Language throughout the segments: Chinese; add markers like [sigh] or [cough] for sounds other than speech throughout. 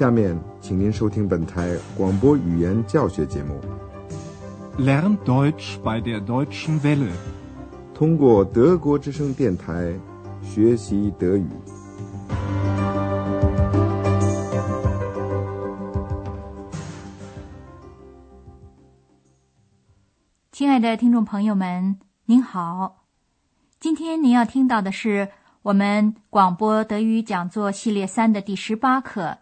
下面，请您收听本台广播语言教学节目。Lern Deutsch bei der Deutschen Welle，通过德国之声电台学习德语。亲爱的听众朋友们，您好，今天您要听到的是我们广播德语讲座系列三的第十八课。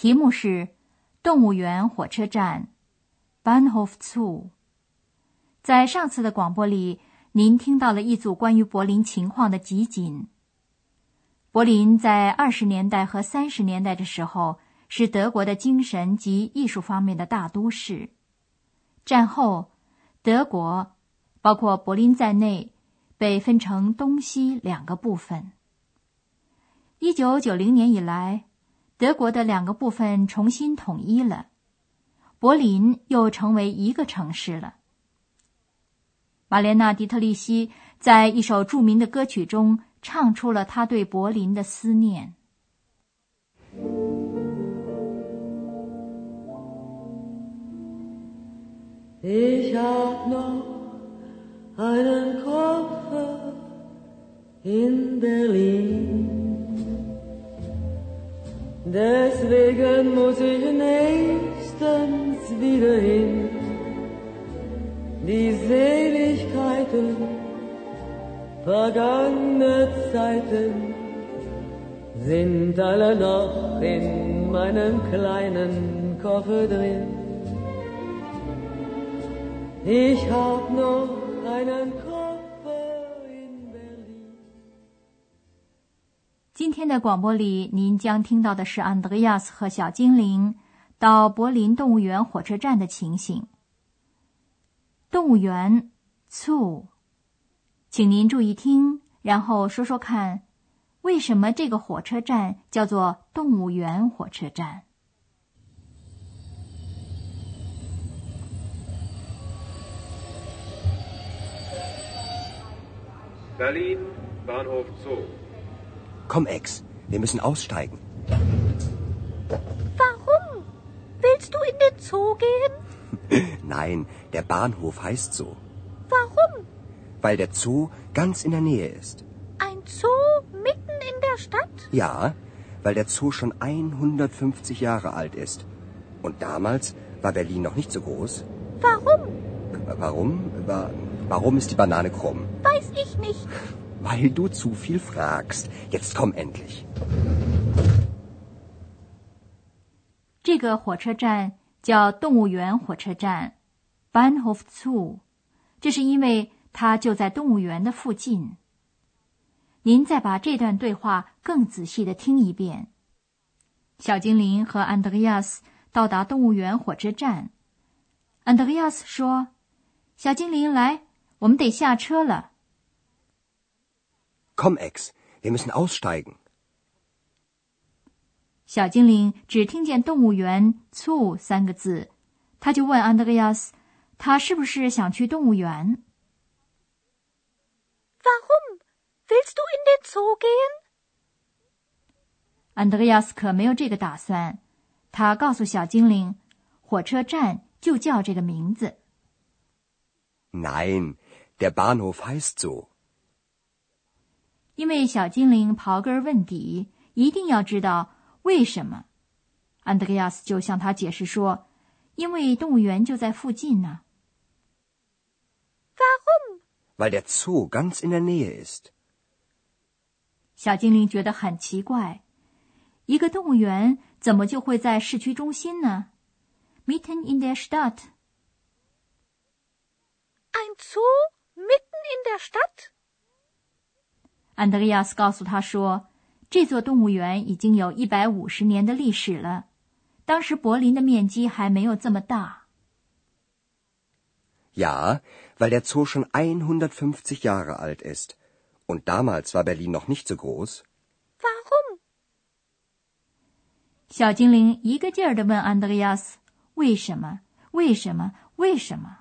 题目是“动物园火车站 ”（Bahnhof Zoo）。在上次的广播里，您听到了一组关于柏林情况的集锦。柏林在二十年代和三十年代的时候是德国的精神及艺术方面的大都市。战后，德国包括柏林在内被分成东西两个部分。一九九零年以来。德国的两个部分重新统一了，柏林又成为一个城市了。玛莲娜·迪特利希在一首著名的歌曲中唱出了他对柏林的思念。Deswegen muss ich nächstens wieder hin. Die Seligkeiten vergangene Zeiten sind alle noch in meinem kleinen Koffer drin. Ich hab noch einen Koffer. 今天的广播里，您将听到的是安德烈亚斯和小精灵到柏林动物园火车站的情形。动物园，zoo，请您注意听，然后说说看，为什么这个火车站叫做动物园火车站？Berlin Bahnhof Zoo。Komm, Ex, wir müssen aussteigen. Warum? Willst du in den Zoo gehen? [laughs] Nein, der Bahnhof heißt so. Warum? Weil der Zoo ganz in der Nähe ist. Ein Zoo mitten in der Stadt? Ja, weil der Zoo schon 150 Jahre alt ist. Und damals war Berlin noch nicht so groß. Warum? Warum? Warum ist die Banane krumm? Weiß ich nicht. [laughs] Weil du zu viel fragst. Jetzt komm endlich. 这个火车站叫动物园火车站 （Banhof Zoo），这是因为它就在动物园的附近。您再把这段对话更仔细的听一遍。小精灵和安德烈亚斯到达动物园火车站。安德烈亚斯说：“小精灵，来，我们得下车了。” Komm, Ex, wir müssen aussteigen. 小精灵只听见“动物园 ”“zoo” 三个字，他就问安德烈亚斯：“他是不是想去动物园？”“Warum willst du in den Zoo gehen？” 安德烈亚斯可没有这个打算，他告诉小精灵：“火车站就叫这个名字。”“Nein, der Bahnhof heißt so。” 因为小精灵刨根问底，一定要知道为什么。安德烈亚斯就向他解释说：“因为动物园就在附近呢。” Warum? Weil der Zoo ganz in der Nähe ist. 小精灵觉得很奇怪，一个动物园怎么就会在市区中心呢？Mitten in der Stadt. Ein Zoo mitten in der Stadt? 安德烈亚斯告诉他说：“这座动物园已经有一百五十年的历史了。当时柏林的面积还没有这么大。” Ja, weil der Zoo schon 150 Jahre alt ist. Und damals war Berlin noch nicht so groß. Warum? 小精灵一个劲儿的问安德烈亚斯：“为什么？为什么？为什么？”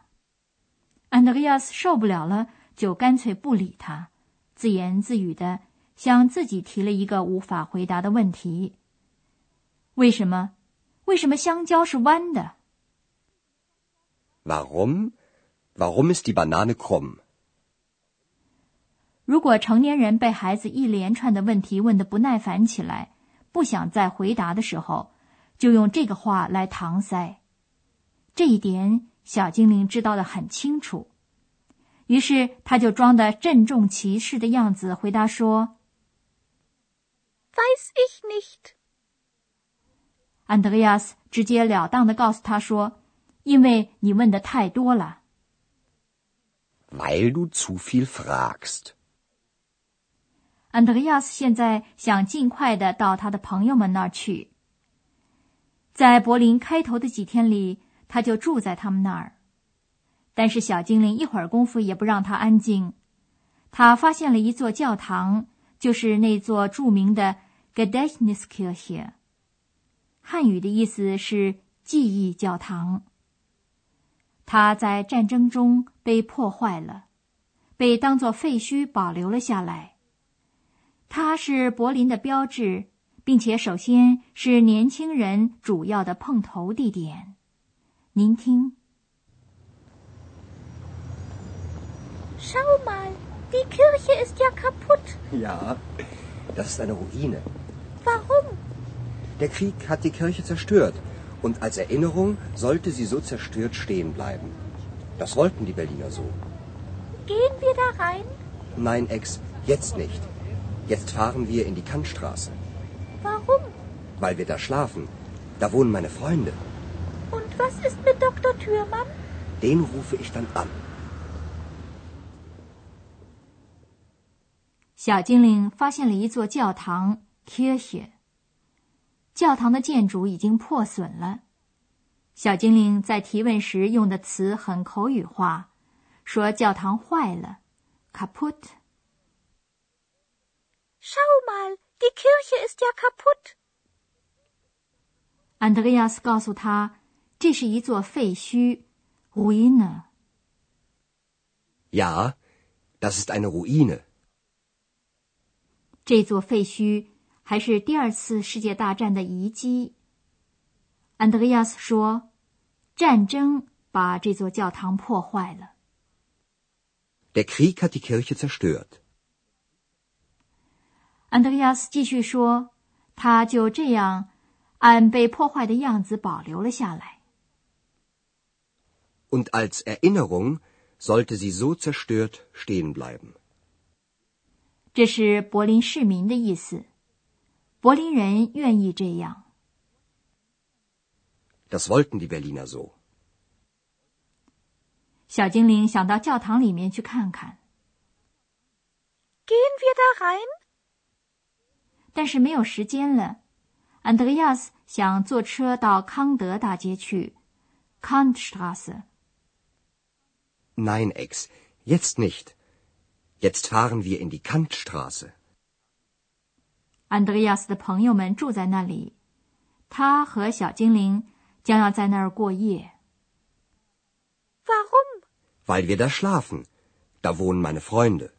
安德烈亚斯受不了了，就干脆不理他。自言自语的向自己提了一个无法回答的问题：为什么？为什么香蕉是弯的？Warum? Warum ist die Banane krumm? 如果成年人被孩子一连串的问题问得不耐烦起来，不想再回答的时候，就用这个话来搪塞。这一点小精灵知道的很清楚，于是他就装的郑重其事的样子回答说 Weiß ich nicht.：“ 安德烈亚斯直截了当的告诉他说，因为你问的太多了。” Weil du zu viel fragst. 安德烈亚斯现在想尽快的到他的朋友们那儿去。在柏林开头的几天里，他就住在他们那儿。但是小精灵一会儿功夫也不让他安静，他发现了一座教堂，就是那座著名的 g e d e c h n i s k i r c h e 汉语的意思是记忆教堂。它在战争中被破坏了，被当作废墟保留了下来。它是柏林的标志，并且首先是年轻人主要的碰头地点。您听，Schau mal, die Kirche ist ja kaputt. Ja, das ist eine Ruine. Warum? Der Krieg hat die Kirche zerstört. Und als Erinnerung sollte sie so zerstört stehen bleiben. Das wollten die Berliner so. Gehen wir da rein? Nein, Ex, jetzt nicht. Jetzt fahren wir in die Kantstraße. Warum? Weil wir da schlafen. Da wohnen meine Freunde. Und was ist mit Dr. Thürmann? Den rufe ich dann an. 小精灵发现了一座教堂 （Kirche）。教堂的建筑已经破损了。小精灵在提问时用的词很口语化，说教堂坏了 （kaputt）。Schau mal, die Kirche ist ja kaputt. 安德烈亚斯告诉他，这是一座废墟 （Ruine）。Ja, das ist eine Ruine. 这座废墟还是第二次世界大战的遗迹。安德烈亚斯说：“战争把这座教堂破坏了。Der Krieg hat die Kirche zerstört. ”安德烈亚斯继续说：“他就这样按被破坏的样子保留了下来。Und als Erinnerung sollte sie so zerstört stehen bleiben. 这是柏林市民的意思。柏林人愿意这样。Das wollten die Berliner so. 小精灵想到教堂里面去看看，Gehen wir da rein? 但是没有时间了。安德烈亚斯想坐车到康德大街去 （Kantstraße）。Nein, Ex, jetzt nicht. Jetzt fahren wir in die Kantstraße. 安德烈亚斯的朋友们住在那里，他和小精灵将要在那儿过夜。Warum? Weil wir da schlafen. Da wohnen meine Freunde.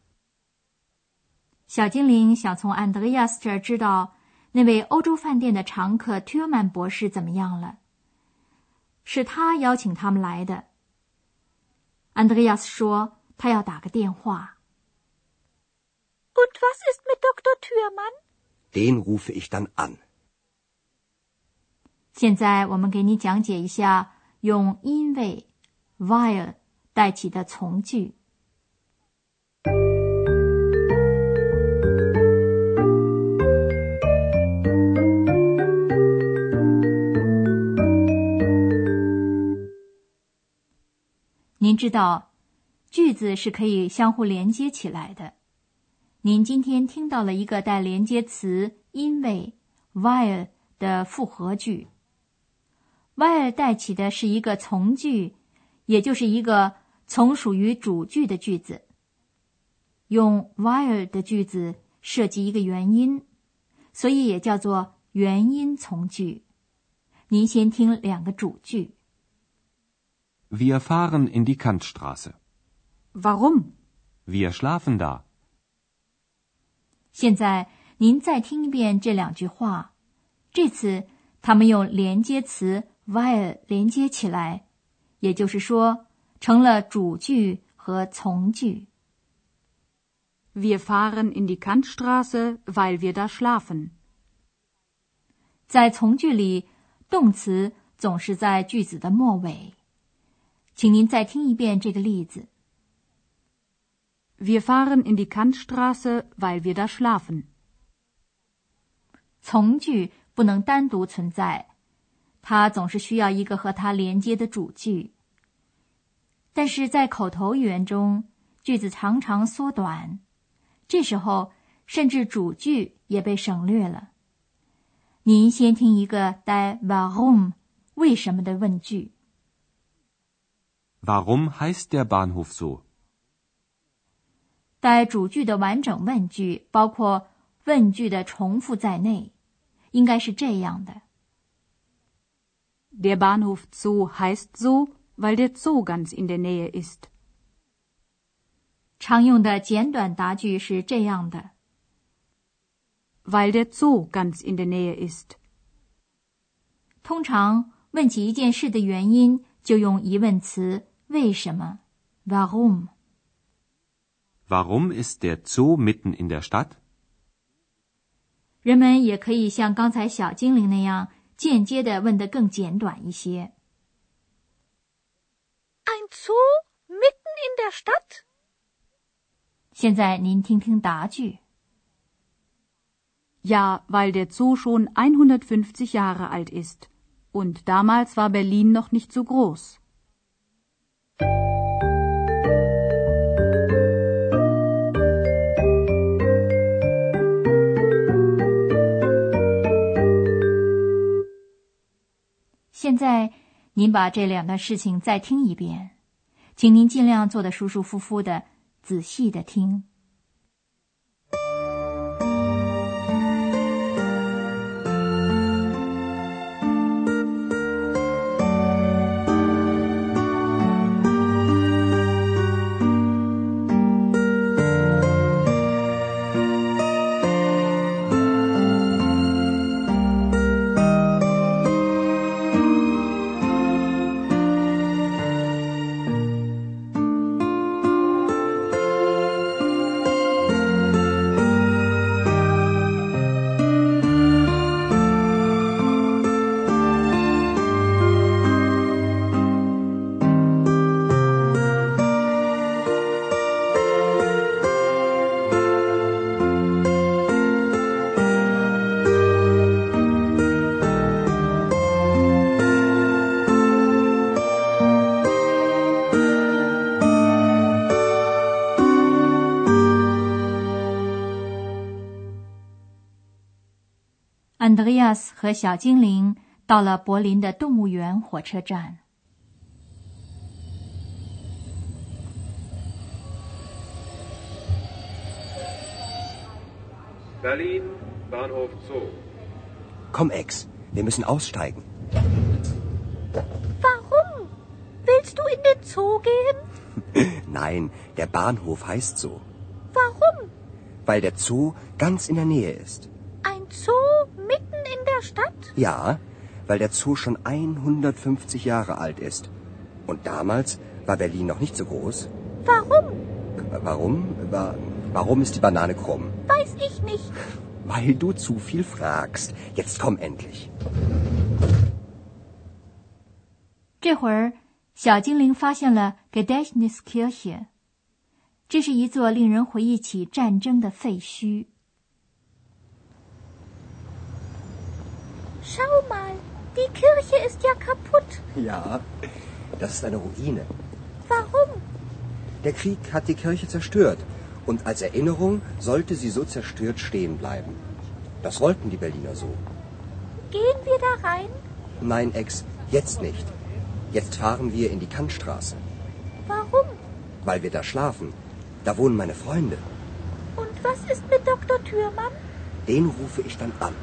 小精灵想从安德烈亚斯这儿知道那位欧洲饭店的常客特曼博士怎么样了。是他邀请他们来的。安德烈亚斯说他要打个电话。Und was ist mit Dr. Thürmann? Den rufe ich dann an. 现在我们给你讲解一下用因为 while 代起的从句。您知道，句子是可以相互连接起来的。您今天听到了一个带连接词“因为 ”（while） 的复合句。while 带起的是一个从句，也就是一个从属于主句的句子。用 while 的句子涉及一个原因，所以也叫做原因从句。您先听两个主句。Wir fahren in die Kantstraße. Warum？Wir schlafen da. 现在您再听一遍这两句话，这次他们用连接词 while 连接起来，也就是说，成了主句和从句。Wir fahren in die Kantstraße, weil wir da schlafen. 在从句里，动词总是在句子的末尾。请您再听一遍这个例子。Wir fahren in die Kantstraße, weil wir da schlafen. 从句不能单独存在，它总是需要一个和它连接的主句。但是在口头语言中，句子常常缩短，这时候甚至主句也被省略了。您先听一个带 “warum” 为什么的问句。Warum heißt der Bahnhof so？ 带主句的完整问句，包括问句的重复在内，应该是这样的：Der Bahnhof Zoo heißt so, weil der Zoo ganz in der Nähe ist。常用的简短答句是这样的：Weil der Zoo ganz in der Nähe ist。通常问起一件事的原因，就用疑问词。为什么 ？Warum？Warum ist der Zoo mitten in der Stadt？人们也可以像刚才小精灵那样，间接的问得更简短一些。Ein Zoo mitten in der Stadt？现在您听听答句。Ja, weil der Zoo schon 150 Jahre alt ist und damals war Berlin noch nicht so groß。 在，您把这两段事情再听一遍，请您尽量做得舒舒服服的，仔细的听。安德烈亚斯和小精灵到了柏林的动物园火车站。Berlin Bahnhof Zoo. Komm, Ex, wir müssen aussteigen. Warum? Willst du in den Zoo gehen? [laughs] Nein, der Bahnhof heißt so. Warum? Weil der Zoo ganz in der Nähe ist. Ein Zoo mitten in der Stadt? Ja, weil der Zoo schon 150 Jahre alt ist. Und damals war Berlin noch nicht so groß. Warum? Warum? Warum ist die Banane krumm? Weiß ich nicht. Weil du zu viel fragst. Jetzt komm endlich. 这会儿，小精灵发现了 Gedächtniskirche，这是一座令人回忆起战争的废墟。 Schau mal, die Kirche ist ja kaputt. Ja, das ist eine Ruine. Warum? Der Krieg hat die Kirche zerstört. Und als Erinnerung sollte sie so zerstört stehen bleiben. Das wollten die Berliner so. Gehen wir da rein? Nein, Ex, jetzt nicht. Jetzt fahren wir in die Kantstraße. Warum? Weil wir da schlafen. Da wohnen meine Freunde. Und was ist mit Dr. Thürmann? Den rufe ich dann an.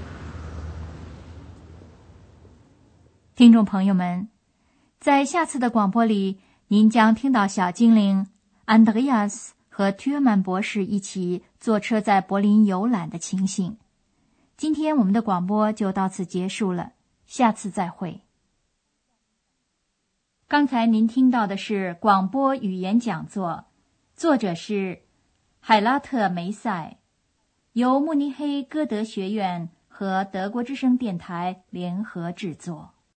听众朋友们，在下次的广播里，您将听到小精灵 Andreas 和 Tureman 博士一起坐车在柏林游览的情形。今天我们的广播就到此结束了，下次再会。刚才您听到的是广播语言讲座，作者是海拉特梅赛，由慕尼黑歌德学院和德国之声电台联合制作。